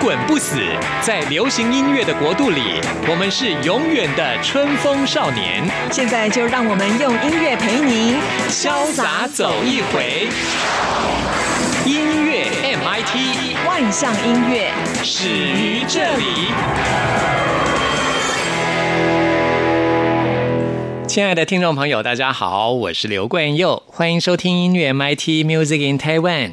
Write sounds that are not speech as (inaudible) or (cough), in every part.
滚不死，在流行音乐的国度里，我们是永远的春风少年。现在就让我们用音乐陪您潇洒走一回。音乐 MIT 万象音乐始于这里。亲爱的听众朋友，大家好，我是刘冠佑，欢迎收听音乐 MIT Music in Taiwan。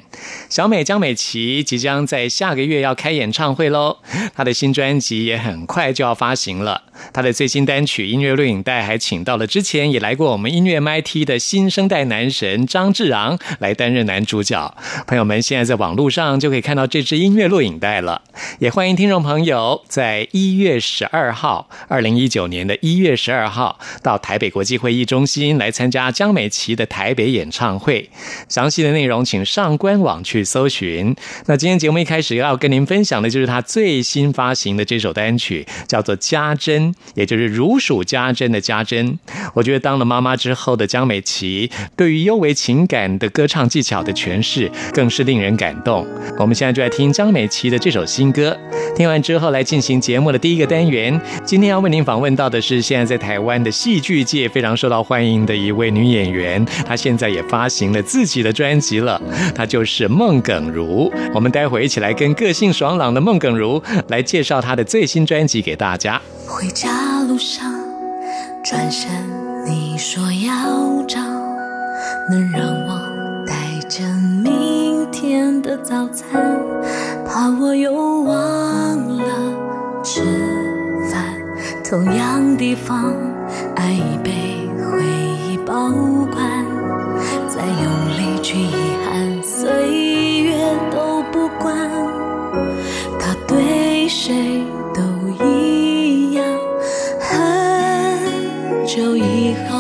小美江美琪即将在下个月要开演唱会喽，她的新专辑也很快就要发行了。她的最新单曲音乐录影带还请到了之前也来过我们音乐 MIT 的新生代男神张志昂来担任男主角。朋友们现在在网络上就可以看到这支音乐录影带了，也欢迎听众朋友在一月十二号，二零一九年的一月十二号到台北国际会议中心来参加江美琪的台北演唱会。详细的内容请上官网去搜寻。那今天节目一开始要跟您分享的就是她最新发行的这首单曲，叫做《家珍》，也就是如数家珍的家珍。我觉得当了妈妈之后的江美琪，对于优为情感的歌唱技巧的诠释，更是令人感动。我们现在就来听江美琪的这首新歌。听完之后，来进行节目的第一个单元。今天要为您访问到的是现在在台湾的戏剧界非常受到欢迎的一位女演员，她现在也发行了自己的专辑了。她就是孟耿如。我们待会一起来跟个性爽朗的孟耿如来介绍她的最新专辑给大家。回家路上，转身你说要找能让我带着明天的早餐，怕我又忘了吃饭。同样地方，爱已被回忆保管，再用力去遗憾，岁月都不管。他对谁都一样，很久以后，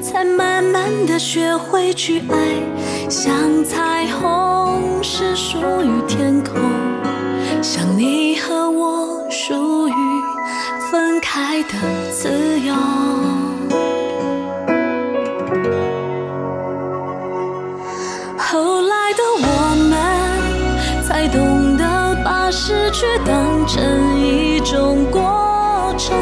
才慢慢的学会去爱，像彩虹是属于天空，像你和我属于分开的自由。后来的我们才懂得把失去当成一种过程，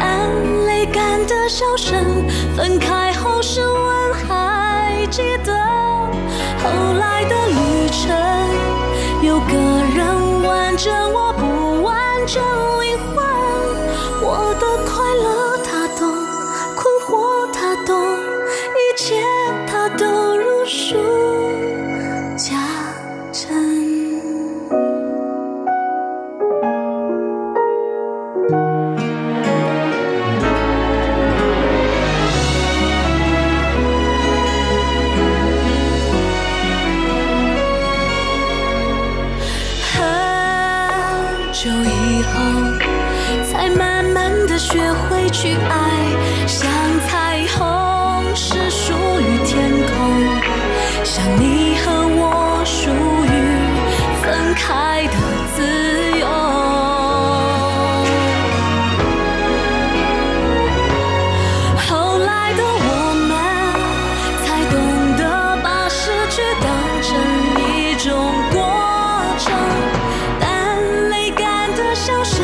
但泪干的笑声，分开后是问，还记得后来的旅程，有个人完整我消失，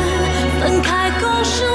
分开后是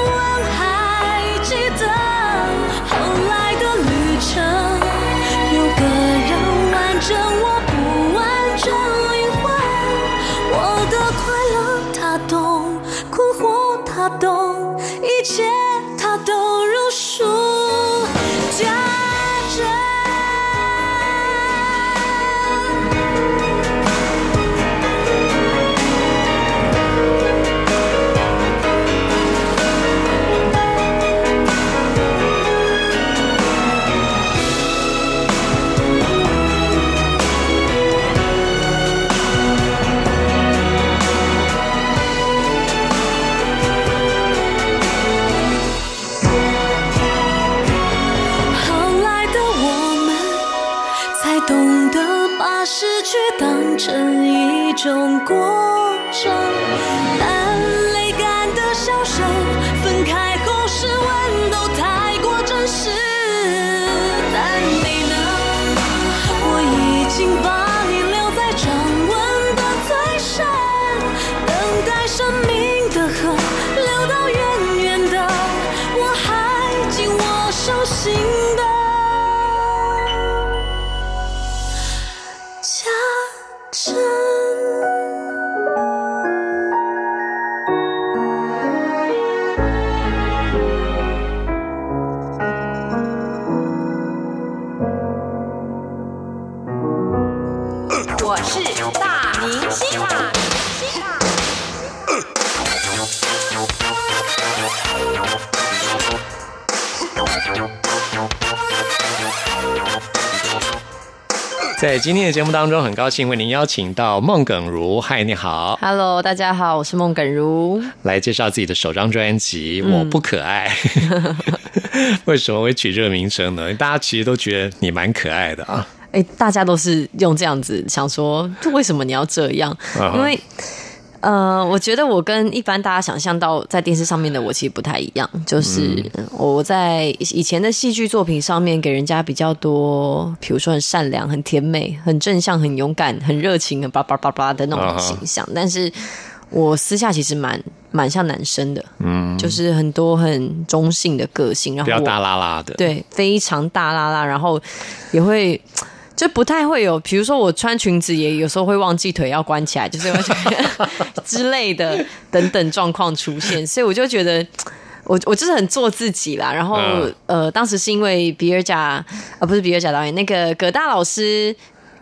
成一种过程。但泪干的笑声，分开后失温都太过真实。但你呢？我已经把你留在掌纹的最深，等待生命的河流到远远的，我还紧握手心的在今天的节目当中，很高兴为您邀请到孟耿如，嗨，你好，Hello，大家好，我是孟耿如。来介绍自己的首张专辑《我不可爱》。(laughs) 为什么会取这个名称呢？大家其实都觉得你蛮可爱的啊。哎、大家都是用这样子想说，为什么你要这样？因为呃，我觉得我跟一般大家想象到在电视上面的我其实不太一样，就是我在以前的戏剧作品上面给人家比较多，比如说很善良、很甜美、很正向、很勇敢、很热情、很叭叭叭叭的那种形象，但是我私下其实蛮蛮像男生的，嗯，就是很多很中性的个性，然后我比较大拉拉的，，对，非常大拉拉，然后也会就不太会有，比如说我穿裙子也有时候会忘记腿要关起来，就是会之类的等等状况出现，所以我就觉得。(tsk) 我我就是很做自己啦，然后、嗯呃，当时是因为比尔贾啊，不是比尔贾导演，那个葛大老师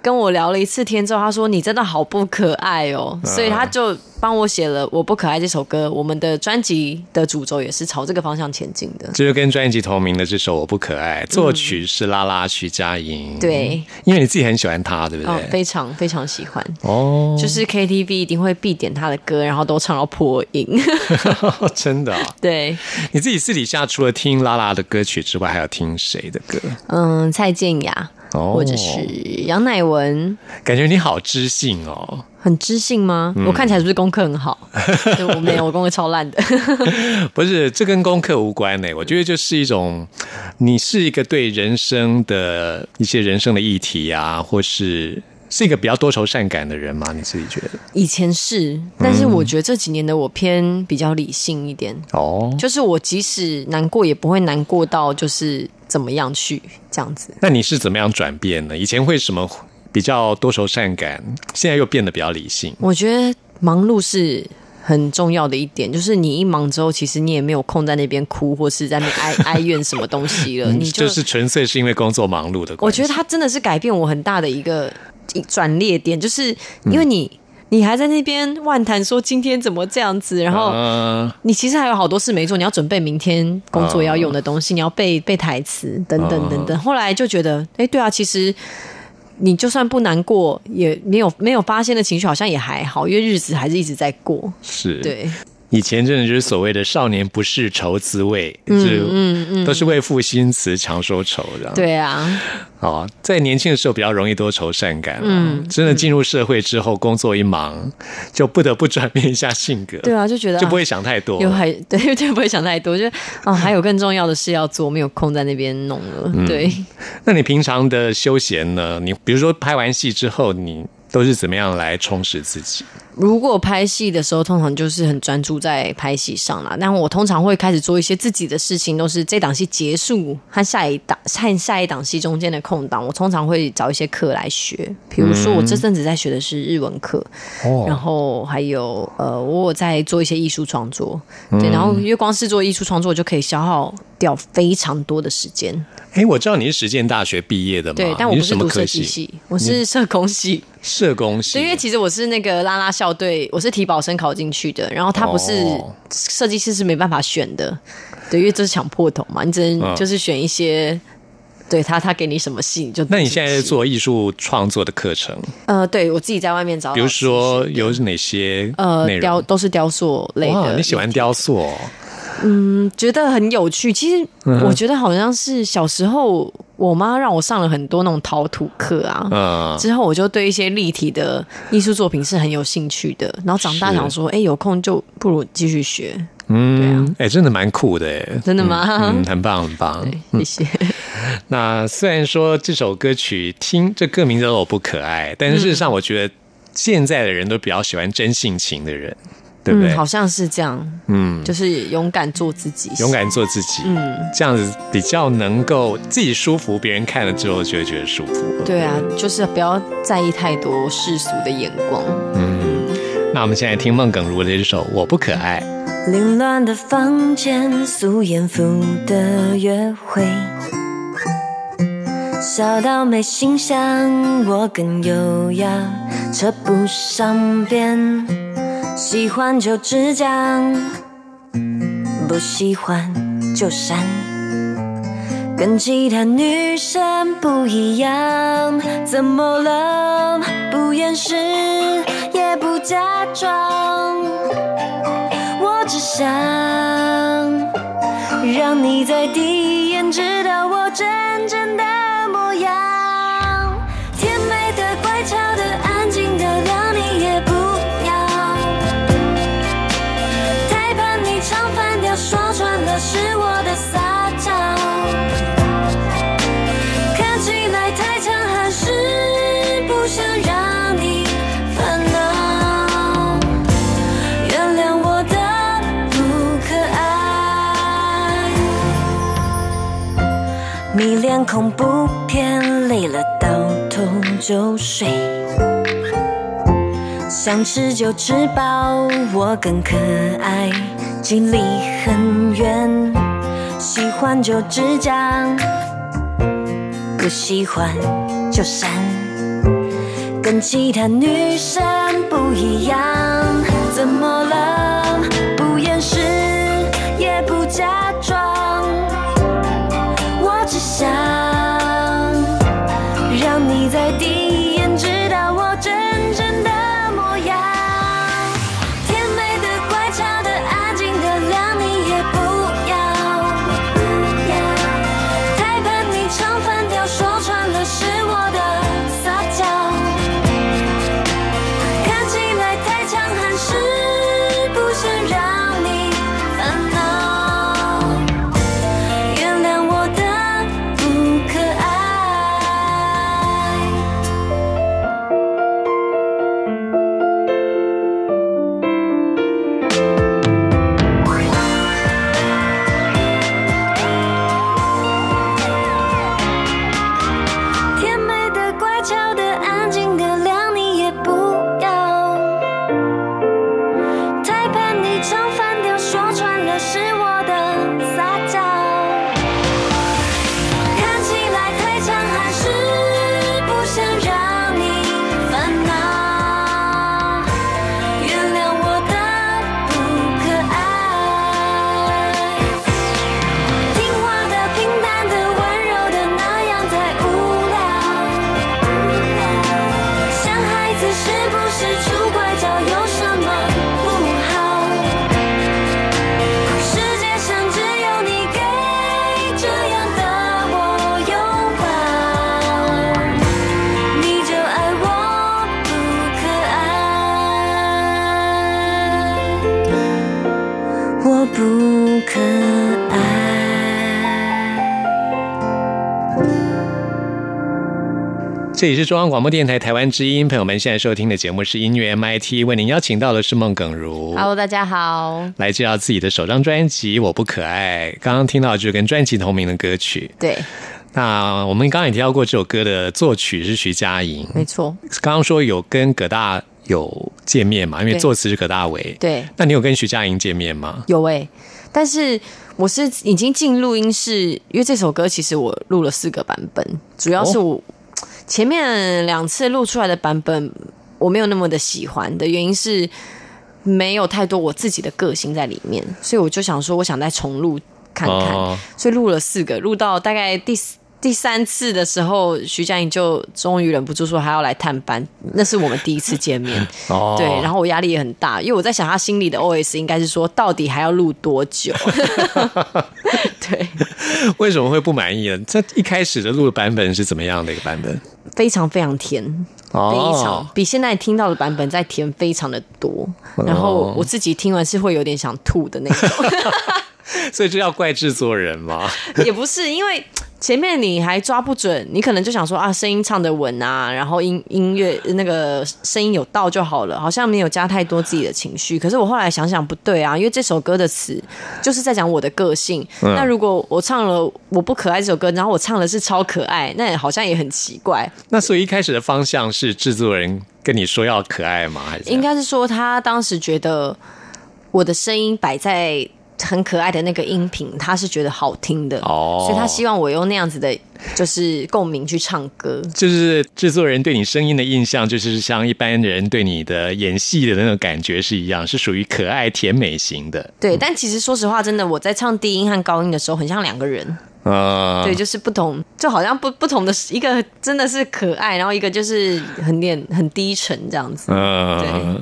跟我聊了一次天之后，他说你真的好不可爱哦，所以他就帮我写了《我不可爱》这首歌。我们的专辑的主轴也是朝这个方向前进的。就是跟专辑同名的这首《我不可爱》，作曲是拉拉徐佳莹，对，因为你自己很喜欢她，对不哦，对？非常非常喜欢，哦，就是 KTV 一定会必点他的歌，然后都唱到破音。(laughs) 真的啊、对，你自己私底下除了听拉拉的歌曲之外，还有听谁的歌？嗯，蔡健雅，哦或者是杨乃文，感觉你好知性哦。很知性吗？嗯我看起来是不是功课很好？(laughs) 就我没有，我功课超烂的。(laughs) 不是，这跟功课无关呢。我觉得就是一种，你是一个对人生的一些人生的议题啊，或是是一个比较多愁善感的人吗？你自己觉得？以前是，但是我觉得这几年的我偏比较理性一点，哦，就是我即使难过，也不会难过到就是怎么样去这样子。那你是怎么样转变呢？以前会什么比较多愁善感，现在又变得比较理性？我觉得忙碌是很重要的一点，就是你一忙之后，其实你也没有空在那边哭，或是在那边哀 (laughs) 哀怨什么东西了，你就就是纯粹是因为工作忙碌的。我觉得它真的是改变我很大的一个一转捩点，就是因为你、你还在那边万谈说今天怎么这样子，然后嗯你其实还有好多事没做，你要准备明天工作要用的东西，你要背背台词等等等等。后来就觉得，哎，对啊，其实。你就算不难过，也没有没有发现的情绪，好像也还好，因为日子还是一直在过。是，对，以前真的就是所谓的少年不识愁滋味，嗯嗯嗯，都是为赋新词强说愁的。，对啊，哦，在年轻的时候比较容易多愁善感，嗯，真的进入社会之后，工作一忙，就不得不转变一下性格，对啊，就觉得就不会啊想太多有还 (laughs) 对，就不会想太多，就啊，(laughs) 还有更重要的事要做，没有空在那边弄了。对，那你平常的休闲呢？你比如说拍完戏之后，你都是怎么样来充实自己？如果拍戏的时候，通常就是很专注在拍戏上啦。但我通常会开始做一些自己的事情，都是这档戏结束和下一档和下一档戏中间的空档，我通常会找一些课来学。比如说，我这阵子在学的是日文课，哦然后还有呃，我有在做一些艺术创作，对，然后因为光是做艺术创作就可以消耗掉非常多的时间。哎，我知道你是实践大学毕业的嘛，对，但我你是什么不是读设？计系，我是社工系。(laughs) 社工系，对，因为其实我是那个拉拉校队，我是体保生考进去的，然后他不是哦设计师是没办法选的，对，因为这是抢破头嘛，你只能嗯就是选一些。对他，他给你什么戏你就那你现在？做艺术创作的课程，呃，对我自己在外面找，比如说有哪些呃？雕都是雕塑类，的，你喜欢雕塑哦？觉得很有趣。其实嗯我觉得好像是小时候我妈让我上了很多那种陶土课啊。嗯，之后我就对一些立体的艺术作品是很有兴趣的，然后长大是想说，哎、有空就不如继续学，嗯，哎、真的蛮酷的，哎，真的吗？嗯，很棒，很棒。谢谢。(laughs) 那虽然说这首歌曲听这歌名叫做《我不可爱》，但是事实上，我觉得现在的人都比较喜欢真性情的人，对不对？嗯，好像是这样，嗯，就是勇敢做自己，勇敢做自己，嗯，这样子比较能够自己舒服，别人看了之后就会觉得舒服。对啊，就是不要在意太多世俗的眼光。嗯那我们现在听孟耿如的这首《我不可爱》。凌乱的房间，素颜服的约会，小到没形象，我更优雅，扯不上边。喜欢就直讲，不喜欢就删。跟其他女生不一样，怎么了？不掩饰，也不假装。只想让你在第一眼知道我真恐怖片，累了倒头就睡。想吃就吃饱，我更可爱，距离很远，喜欢就直讲，不喜欢就删。跟其他女生不一样，这里是中央广播电台台湾之音，朋友们现在收听的节目是音乐 MIT，为您邀请到的是孟耿如。Hello，大家好。来介绍自己的首张专辑《我不可爱》，刚刚听到就是跟专辑同名的歌曲。对，那我们刚刚也提到过，这首歌的作曲是徐佳莹。没错，刚刚说有跟葛大有见面嘛？因为作词是葛大为。对，那你有跟徐佳莹见面吗？有诶、但是我是已经进录音室，因为这首歌其实我录了四个版本，主要是我、前面两次录出来的版本我没有那么的喜欢的原因是没有太多我自己的个性在里面，所以我就想说，我想再重录看看，哦所以录了四个，录到大概第四。第三次的时候，徐佳莹就终于忍不住说还要来探班，那是我们第一次见面。(laughs) 哦对，然后我压力也很大，因为我在想他心里的 OS 应该是说，到底还要录多久？(laughs) 对，为什么会不满意呢？这一开始的录的版本是怎么样的一个版本？非常非常甜，哦。非常比现在听到的版本再甜非常的多。然后我自己听完是会有点想吐的那种，(laughs) (laughs) 所以这要怪制作人吗？(laughs) 也不是因为。前面你还抓不准，你可能就想说啊，声音唱的稳啊，然后音音乐那个声音有到就好了，好像没有加太多自己的情绪。可是我后来想想不对啊，因为这首歌的词就是在讲我的个性。那如果我唱了我不可爱这首歌，然后我唱的是超可爱，那好像也很奇怪。那所以一开始的方向是制作人跟你说要可爱吗？还是应该是说他当时觉得我的声音摆在。很可爱的那个音频，他是觉得好听的，哦所以他希望我用那样子的，就是共鸣去唱歌。就是制作人对你声音的印象，就是像一般人对你的演戏的那种感觉是一样，是属于可爱甜美型的。对，但其实说实话，真的我在唱低音和高音的时候，很像两个人。呃，对，就是不同，就好像不不同的一个真的是可爱，然后一个就是很点很低沉这样子。嗯，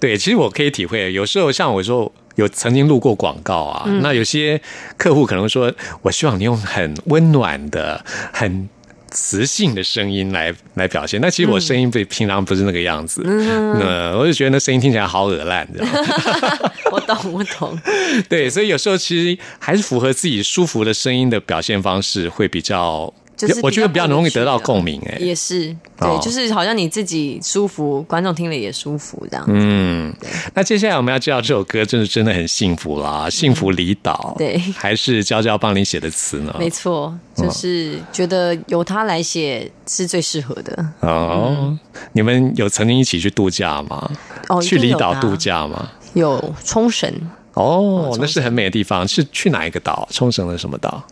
对，其实我可以体会，有时候像我说。有曾经录过广告啊，嗯那有些客户可能说，我希望你用很温暖的、很磁性的声音来来表现。那其实我声音被平常不是那个样子，嗯那我就觉得那声音听起来好恶烂，这样。(laughs) 我懂，我懂。(laughs) 对，所以有时候其实还是符合自己舒服的声音的表现方式会比较。就是我觉得比较容易得到共鸣，哎，也是对，哦就是好像你自己舒服，观众听了也舒服这样。嗯，那接下来我们要介绍这首歌，真的真的很幸福啦，幸福离岛。对 (laughs) 还是娇娇帮你写的词呢？没错，就是觉得由他来写是最适合的。哦，你们有曾经一起去度假吗？哦，去离岛度假吗？有冲绳，哦，那是很美的地方。是去哪一个岛？冲绳的什么岛？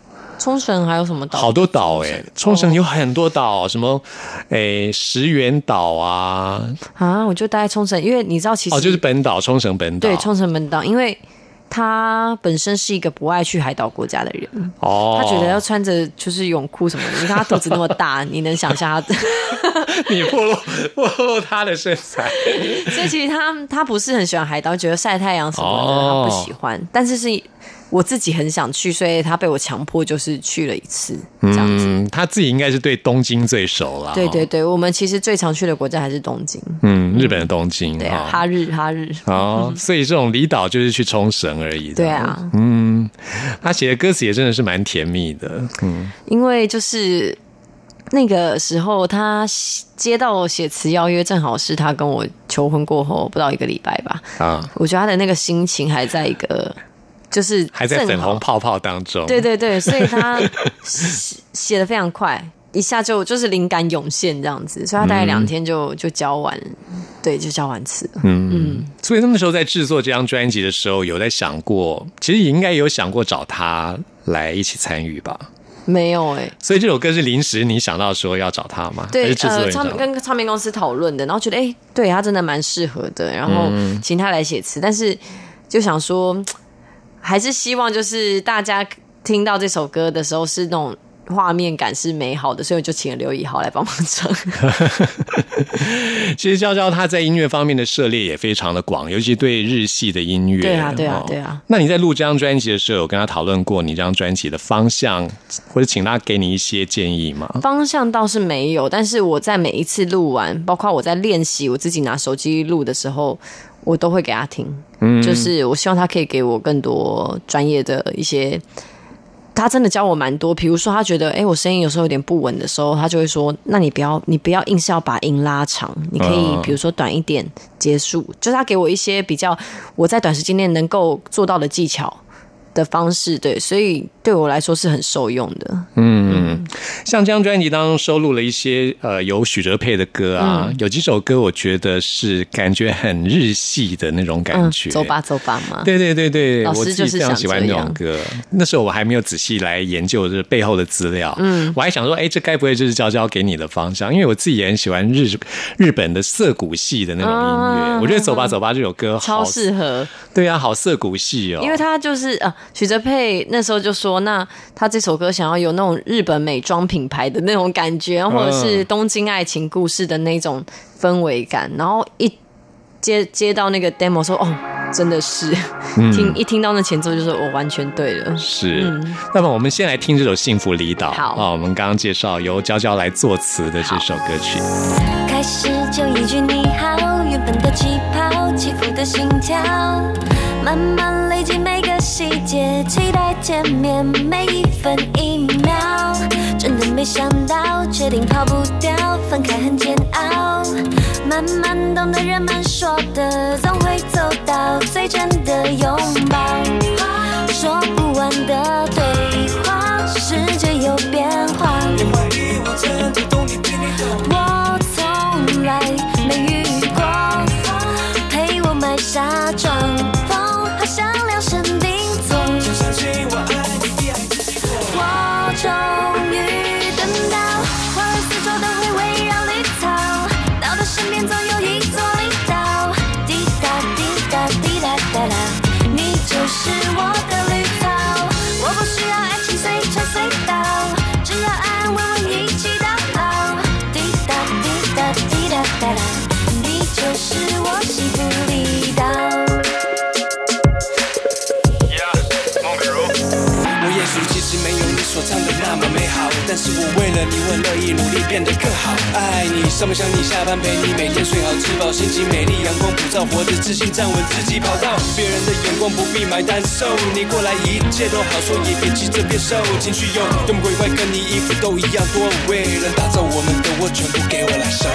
冲绳还有什么岛？好多岛哎、冲哦绳有很多岛，什么哎石垣岛啊，啊！我就待在冲绳，因为你知道，其实哦，就是本岛，冲绳本岛。对冲绳本岛，因为他本身是一个不爱去海岛国家的人，哦，他觉得要穿着就是泳裤什么的。你看他肚子那么大，你能想象他？(laughs) 你破露破露他的身材。(laughs) 所以其实他他不是很喜欢海岛，觉得晒太阳什么的、哦他不喜欢。但是是我自己很想去，所以他被我强迫就是去了一次这样子。嗯，他自己应该是对东京最熟了。对对，对，我们其实最常去的国家还是东京。嗯，日本的东京。对啊，哈哈日哈日。哦，所以这种离岛就是去冲绳而已。对啊，嗯，他写的歌词也真的是蛮甜蜜的。嗯，因为就是那个时候，他接到我写词邀约，正好是他跟我求婚过后不到一个礼拜吧。啊，我觉得他的那个心情还在一个，就是还在粉红泡泡当中。对对对，(laughs) 所以他写写的非常快，一下就就是灵感涌现这样子，所以他大概两天就、就交完，对，就交完词嗯。嗯，所以那时候在制作这张专辑的时候，有在想过，其实也应该有想过找他来一起参与吧。没有哎、所以这首歌是临时你想到说要找他吗？还对唱跟唱片公司讨论的，然后觉得哎、对他真的蛮适合的，然后嗯请他来写词，但是就想说，还是希望就是大家听到这首歌的时候是那种画面感是美好的，所以我就请了刘以豪来帮忙唱。其实娇娇她在音乐方面的涉猎也非常的广，尤其对日系的音乐。对啊对啊哦对啊。那你在录这张专辑的时候，有跟他讨论过你这张专辑的方向，或者请他给你一些建议吗？方向倒是没有，但是我在每一次录完，包括我在练习我自己拿手机录的时候，我都会给他听。嗯，就是我希望他可以给我更多专业的一些。他真的教我蛮多，比如说他觉得，哎、我声音有时候有点不稳的时候，他就会说，那你不要，你不要硬是要把音拉长，你可以嗯比如说短一点结束，就是他给我一些比较我在短时间内能够做到的技巧的方式，对，所以对我来说是很受用的。嗯，像这张专辑当中收录了一些呃有许哲佩的歌啊，嗯有几首歌我觉得是感觉很日系的那种感觉。嗯，走吧，走吧嘛。对对对对，老师我自己就是非常喜欢那这样种歌。那时候我还没有仔细来研究这背后的资料，嗯，我还想说，哎，这该不会就是娇娇给你的方向？因为我自己也很喜欢日日本的涩谷系的那种音乐，啊我觉得《走吧走吧》这首歌超好适合，对啊，好涩谷系哦，因为它就是呃，许哲佩那时候就说，那他这首歌想要有那种日本美妆品牌的那种感觉，或者是东京爱情故事的那种氛围感，然后一接接到那个 demo 说，哦，真的是，(laughs) 听一听到那前奏就说，我完全对了。是，那么我们先来听这首《幸福离岛》。好。啊，我们刚刚介绍由娇娇来作词的这首歌曲。开始就一句你好，原本的气泡，起伏的心跳，慢慢累积每个细节，期待见面每一分一秒。真的没想到，确定跑不掉，分开很煎熬。慢慢懂得人们说的，总会走到最真的拥抱。说不完的对话，世界有变化。我你为了你，我乐意努力变得更好。爱你，上班想你，下班陪你，每天睡好吃饱，心情美丽，阳光普照，活着自信站稳自己跑道。别人的眼光不必买单瘦你过来一切都好说，也别急着变瘦，情绪有多么鬼怪，跟你衣服都一样多。为了打造我们的窝，全部给我来收。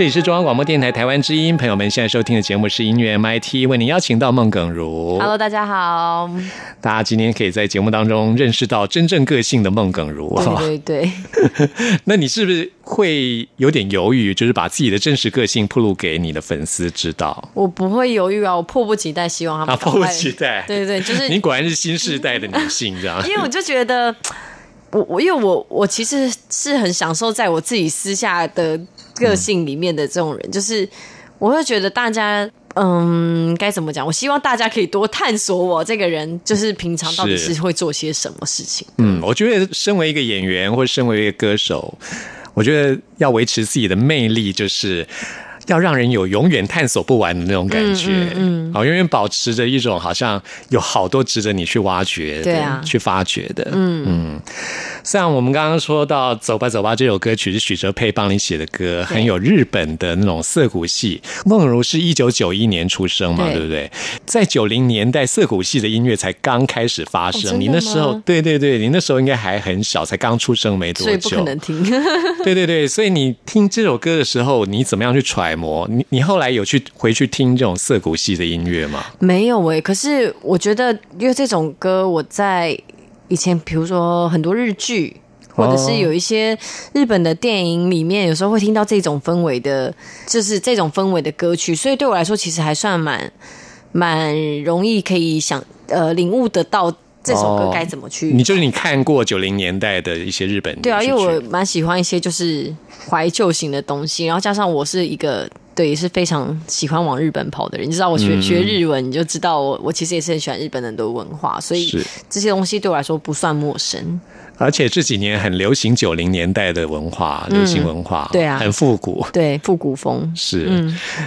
这里是中央广播电台台湾之音，朋友们现在收听的节目是音乐 MIT，为您邀请到孟耿如。Hello，大家好。大家今天可以在节目当中认识到真正个性的孟耿如。对 (laughs) 对对，那你是不是会有点犹豫，就是把自己的真实个性铺露给你的粉丝知道？我不会犹豫啊，我迫不及待，希望他们啊，迫不及待。对对，就是你果然是新时代的女性，这样。(laughs) 因为我就觉得，我我因为我我其实是很享受在我自己私下的个性里面的这种人，就是我会觉得大家。嗯，该怎么讲？我希望大家可以多探索我这个人，就是平常到底是是会做些什么事情。嗯，我觉得身为一个演员或者身为一个歌手，我觉得要维持自己的魅力，就是要让人有永远探索不完的那种感觉。嗯，好、永远保持着一种好像有好多值得你去挖掘的、对啊去发掘的。嗯嗯。像我们刚刚说到《走吧走吧》这首歌曲是许哲佩帮你写的歌，很有日本的那种涩谷系。梦如是一九九一年出生嘛，对对不对？在九零年代，涩谷系的音乐才刚开始发生。哦你那时候吗，对对对，你那时候应该还很小，才刚出生没多所以不久。可能听。(laughs) 对对对，所以你听这首歌的时候，你怎么样去揣摩？你你后来有去回去听这种涩谷系的音乐吗？没有诶、可是我觉得，因为这种歌我在以前，比如说很多日剧，或者是有一些日本的电影里面，有时候会听到这种氛围的，就是这种氛围的歌曲，所以对我来说，其实还算蛮蛮容易可以想呃领悟得到这首歌哦该怎么去。你就是你看过九零年代的一些日本对啊，因为我蛮喜欢一些就是怀旧型的东西，然后加上我是一个对也是非常喜欢往日本跑的人，你知道我学、嗯学日文，你就知道我我其实也是很喜欢日本的很多文化，所以是这些东西对我来说不算陌生。而且这几年很流行九零年代的文化，流行文化，对啊很复古。对，复古风，是，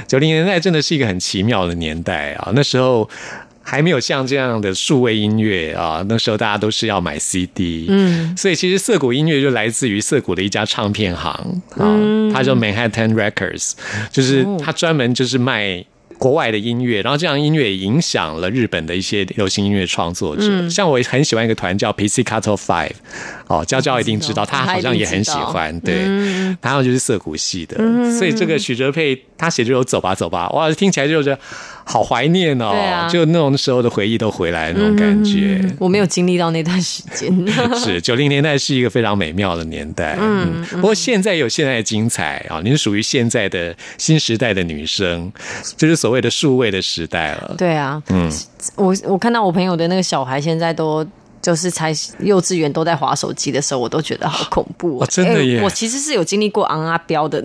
九零年代真的是一个很奇妙的年代啊！那时候还没有像这样的数位音乐啊，那时候大家都是要买 CD，嗯，所以其实涩谷音乐就来自于涩谷的一家唱片行啊，它叫 Manhattan Records，就是它专门就是卖。国外的音乐，然后这样音乐也影响了日本的一些流行音乐创作者。像我很喜欢一个团叫 Pizzicato Five，哦，娇娇一定知道，他好像也很喜欢。对，然后就是涩谷系的，所以这个许哲佩他写这首《走吧走吧》，哇，听起来就是好怀念哦，就那种时候的回忆都回来那种感觉。我没有经历到那段时间。(laughs) 是九零年代是一个非常美妙的年代，嗯，不过现在有现在的精彩啊，您是属于现在的新时代的女生，就是所谓的数位的时代了。对啊，嗯，我我看到我朋友的那个小孩现在都。就是才幼稚园都在划手机的时候，我都觉得好恐怖、哦真的耶我其实是有经历过昂阿彪的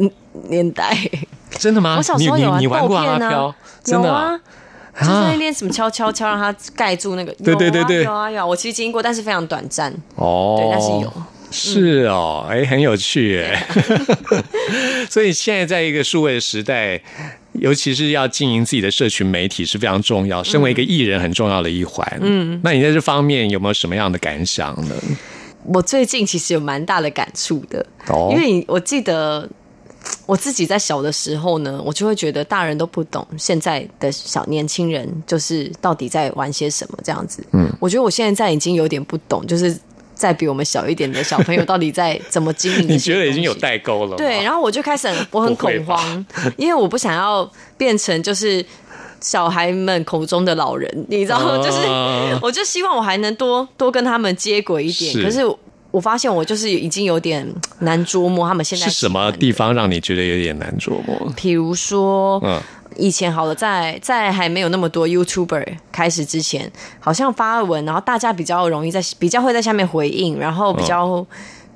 年代，真的吗？我小时候有啊你玩过豆片啊阿飘？真的有啊啊？就是那边什么敲敲敲，让它盖住那个。对对对对有啊有啊有啊，我其实经过，但是非常短暂。哦，对但是有。是哦，哎、很有趣耶。(laughs) 所以现在在一个数位的时代，尤其是要经营自己的社群媒体是非常重要，身为一个艺人很重要的一环。嗯，那你在这方面有没有什么样的感想呢？我最近其实有蛮大的感触的，哦因为你我记得我自己在小的时候呢，我就会觉得大人都不懂现在的小年轻人就是到底在玩些什么这样子。嗯，我觉得我现在已经有点不懂，就是在比我们小一点的小朋友到底在怎么经营。你觉得已经有？代沟了吗？对，然后我就开始很我很恐慌，因为我不想要变成就是小孩们口中的老人，你知道吗？哦就是我就希望我还能多多跟他们接轨一点，是可是。我发现我就是已经有点难捉摸他们现在是什么地方让你觉得有点难琢磨？比如说，嗯以前好了，在在还没有那么多 YouTuber 开始之前，好像发文，然后大家比较容易在比较会在下面回应，然后比较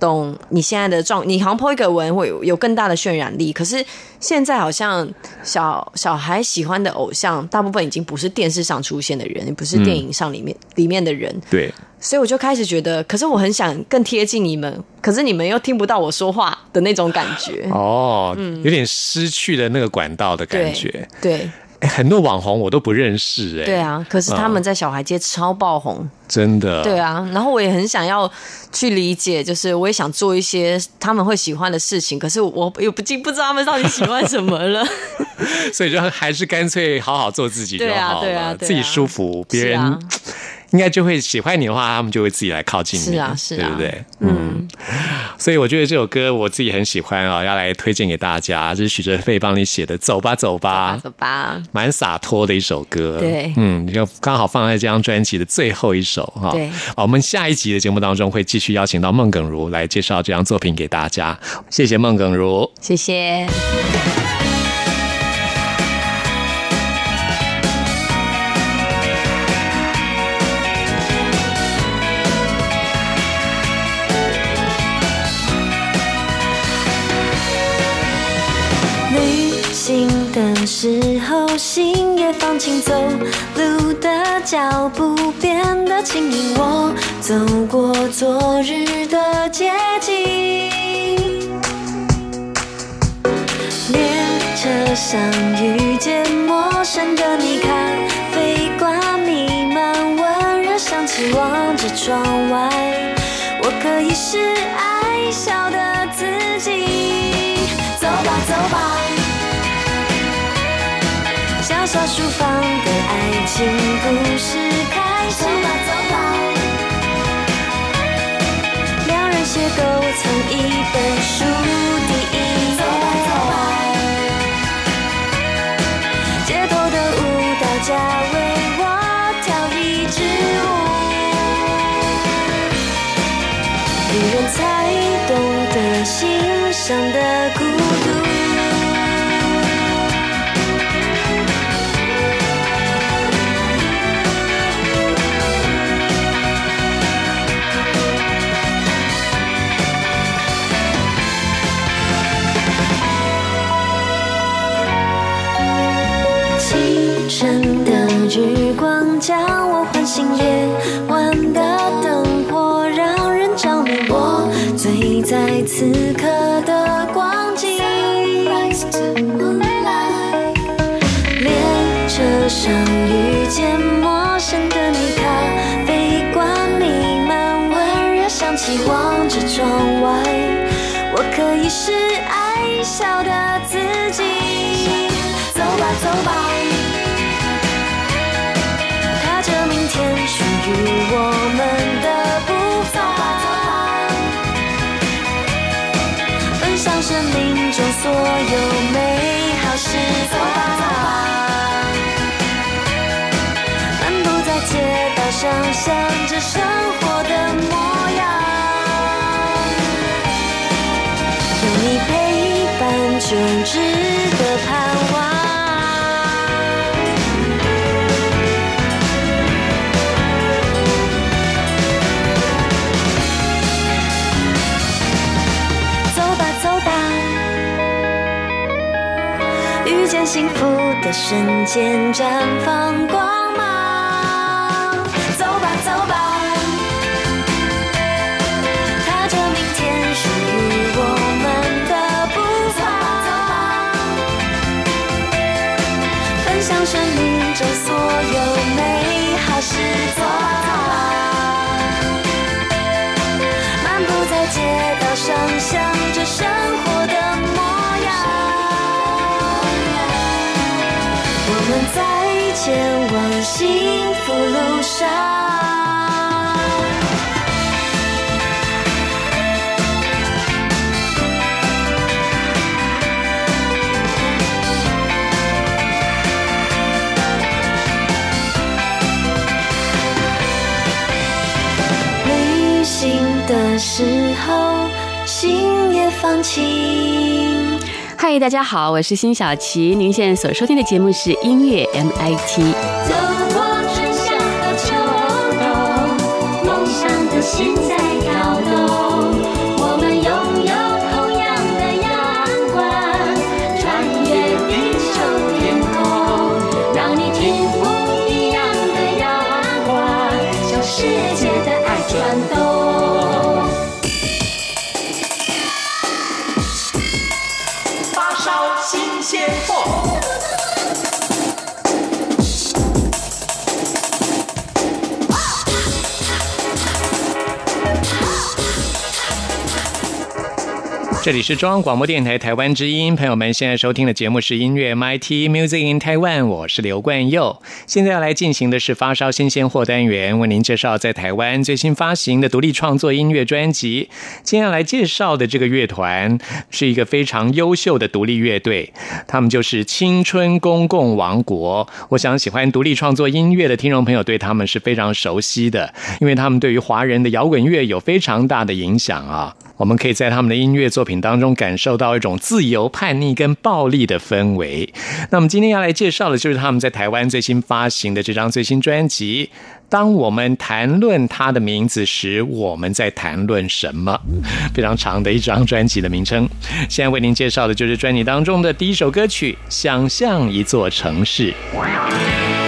懂你现在的状，你好像 po 一个文会有有更大的渲染力。可是现在好像小小孩喜欢的偶像，大部分已经不是电视上出现的人，也不是电影上里面、里面的人，对，所以我就开始觉得，可是我很想更贴近你们，可是你们又听不到我说话的那种感觉。哦，有点失去了那个管道的感对觉。对哎，很多网红我都不认识，哎，对，啊，可是他们在小孩街超爆红，真的，对啊。然后我也很想要去理解，就是我也想做一些他们会喜欢的事情，可是我也不禁不知道他们到底喜欢什么了。(laughs) 所以就还是干脆好好做自己就好了，对啊对啊自己舒服，别人啊应该就会喜欢你的话，他们就会自己来靠近你，是啊是啊对不对？嗯，所以我觉得这首歌我自己很喜欢啊，要来推荐给大家，这是许哲飞帮你写的《走吧走吧》，走吧，蛮洒脱的一首歌，对嗯，就刚好放在这张专辑的最后一首哈。对好我们下一集的节目当中会继续邀请到孟耿如来介绍这张作品给大家，谢谢孟耿如。谢谢。脚步变得轻盈。我走过昨日的街景，列车上遇见陌生的你，咖啡馆弥漫温热香气，望着窗外，我可以是爱笑的自己。走吧，走吧。小小书房的爱情故事开始。走吧，走吧。两人邂逅从一本书第一页。走吧，走吧。街头的舞蹈家为我跳一支舞，女人才懂得欣赏的将我唤醒，夜晚的灯火让人着迷。我醉在此刻的光景。列车上遇见陌生的你，咖啡馆弥漫温热香气，望着窗外，我可以是伴就值得盼望。走吧，走吧，遇见幸福的瞬间绽放幸福路上。旅行的时候，心也放晴。嗨，大家好，我是辛晓琪。您现在所收听的节目是音乐 MIT。这里是中央广播电台台湾之音，朋友们现在收听的节目是音乐 MIT Music in Taiwan，我是刘冠佑。现在要来进行的是发烧新鲜货单元，为您介绍在台湾最新发行的独立创作音乐专辑。今天要来介绍的这个乐团是一个非常优秀的独立乐队，他们就是青春公共王国。我想喜欢独立创作音乐的听众朋友对他们是非常熟悉的，因为他们对于华人的摇滚乐有非常大的影响啊。我们可以在他们的音乐作品当中感受到一种自由、叛逆跟暴力的氛围。那么今天要来介绍的就是他们在台湾最新发行的这张最新专辑。当我们谈论他的名字时，我们在谈论什么？非常长的一张专辑的名称。现在为您介绍的就是专辑当中的第一首歌曲《想象一座城市》。想象一座城市，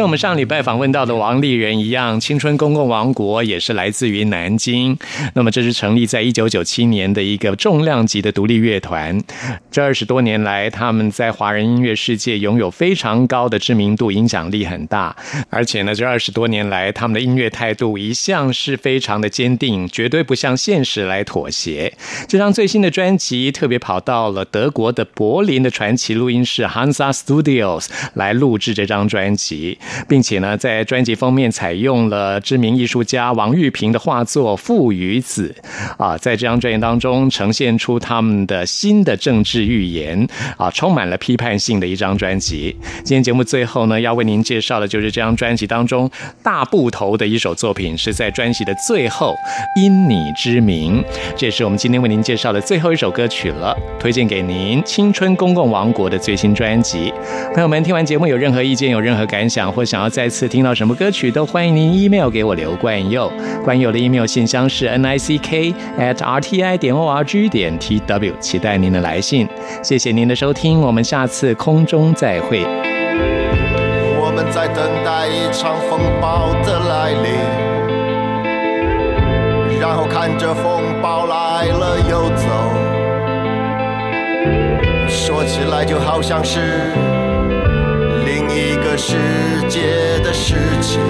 跟我们上礼拜访问到的王丽人一样，青春公共王国也是来自于南京。那么这是成立在一九九七年的一个重量级的独立乐团。这二十多年来，他们在华人音乐世界拥有非常高的知名度，影响力很大。而且呢，这二十多年来，他们的音乐态度一向是非常的坚定，绝对不向现实来妥协。这张最新的专辑特别跑到了德国的柏林的传奇录音室 Hansa Studios 来录制这张专辑。并且呢，在专辑封面采用了知名艺术家王玉平的画作《父与子》啊，在这张专辑当中呈现出他们的新的政治预言啊，充满了批判性的一张专辑。今天节目最后呢，要为您介绍的就是这张专辑当中大部头的一首作品，是在专辑的最后《因你之名》，这也是我们今天为您介绍的最后一首歌曲了，推荐给您青春公共王国的最新专辑。朋友们，听完节目有任何意见、有任何感想？或想要再次听到什么歌曲，都欢迎您 email 给我刘冠佑。冠佑的 email 信箱是 n i c k at r t i 点 o r g 点 t w，期待您的来信。谢谢您的收听，我们下次空中再会。我们在等待一场风暴的来临，然后看着风暴来了又走，说起来就好像是。这世界的事情。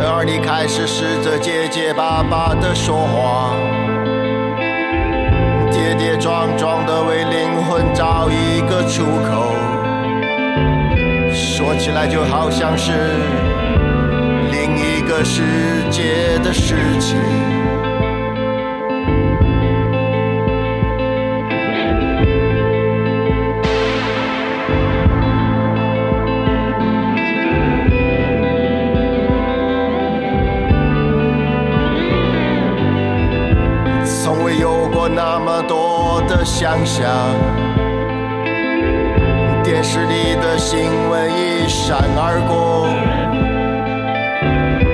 而你开始试着结结巴巴的说话，跌跌撞撞的为灵魂找一个出口。说起来就好像是另一个世界的事情。从未有过那么多的想象。闪而过，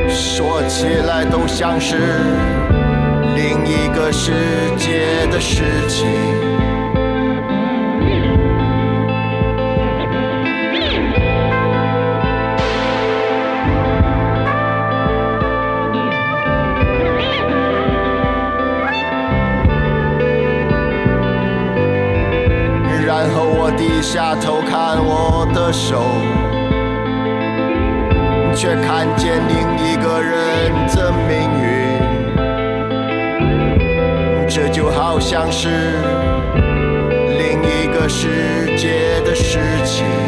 说起来都像是另一个世界的事情。然后我低下头看我的手，看见另一个人的命运。这就好像是另一个世界的事情。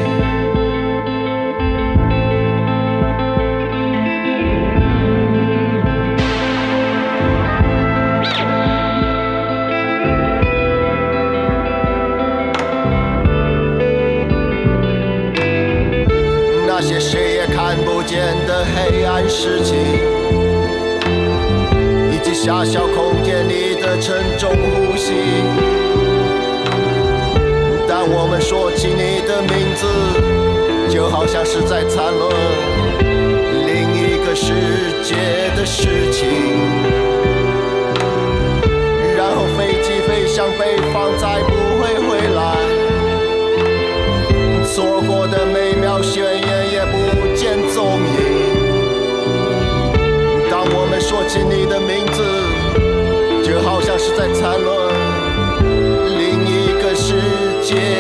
事情，以及狭小空间里的沉重呼吸。当我们说起你的名字，就好像是在谈论另一个世界的事情。然后飞机飞向北方，再不会回来。错过的美就